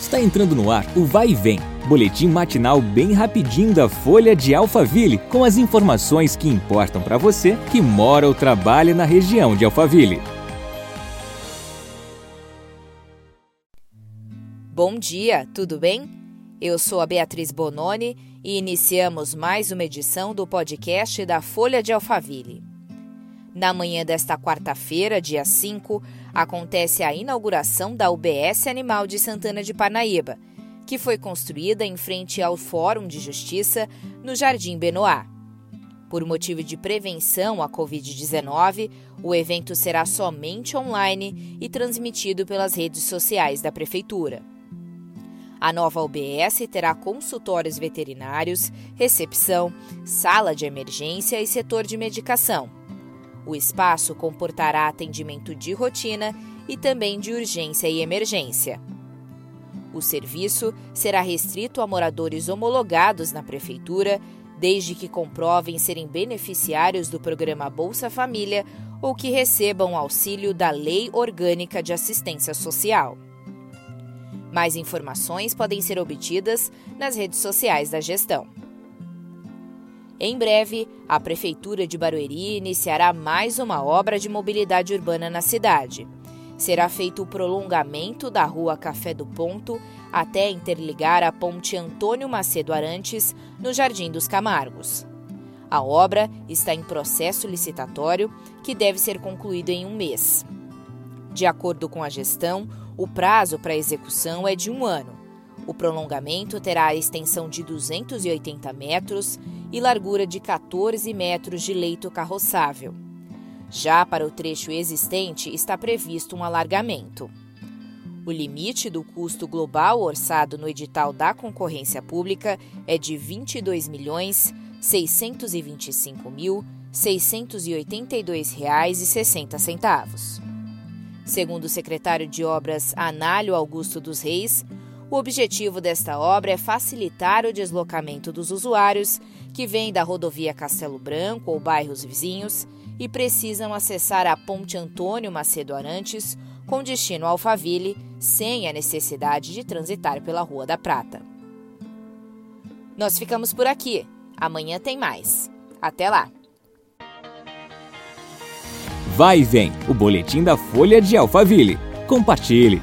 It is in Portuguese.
Está entrando no ar o Vai e Vem, boletim matinal bem rapidinho da Folha de Alphaville, com as informações que importam para você que mora ou trabalha na região de Alphaville. Bom dia, tudo bem? Eu sou a Beatriz Bononi e iniciamos mais uma edição do podcast da Folha de Alphaville. Na manhã desta quarta-feira, dia 5, acontece a inauguração da UBS Animal de Santana de Parnaíba, que foi construída em frente ao Fórum de Justiça no Jardim Benoá. Por motivo de prevenção à Covid-19, o evento será somente online e transmitido pelas redes sociais da Prefeitura. A nova UBS terá consultórios veterinários, recepção, sala de emergência e setor de medicação o espaço comportará atendimento de rotina e também de urgência e emergência. O serviço será restrito a moradores homologados na Prefeitura, desde que comprovem serem beneficiários do programa Bolsa Família ou que recebam auxílio da Lei Orgânica de Assistência Social. Mais informações podem ser obtidas nas redes sociais da gestão. Em breve, a Prefeitura de Barueri iniciará mais uma obra de mobilidade urbana na cidade. Será feito o prolongamento da Rua Café do Ponto até interligar a Ponte Antônio Macedo Arantes, no Jardim dos Camargos. A obra está em processo licitatório que deve ser concluído em um mês. De acordo com a gestão, o prazo para execução é de um ano. O prolongamento terá a extensão de 280 metros e largura de 14 metros de leito carroçável. Já para o trecho existente está previsto um alargamento. O limite do custo global orçado no edital da concorrência pública é de R$ 22.625.682,60. Segundo o secretário de Obras Análio Augusto dos Reis, o objetivo desta obra é facilitar o deslocamento dos usuários que vêm da rodovia Castelo Branco ou bairros vizinhos e precisam acessar a Ponte Antônio Macedo Arantes com destino Alphaville, sem a necessidade de transitar pela Rua da Prata. Nós ficamos por aqui. Amanhã tem mais. Até lá! Vai vem o boletim da Folha de Alphaville. Compartilhe!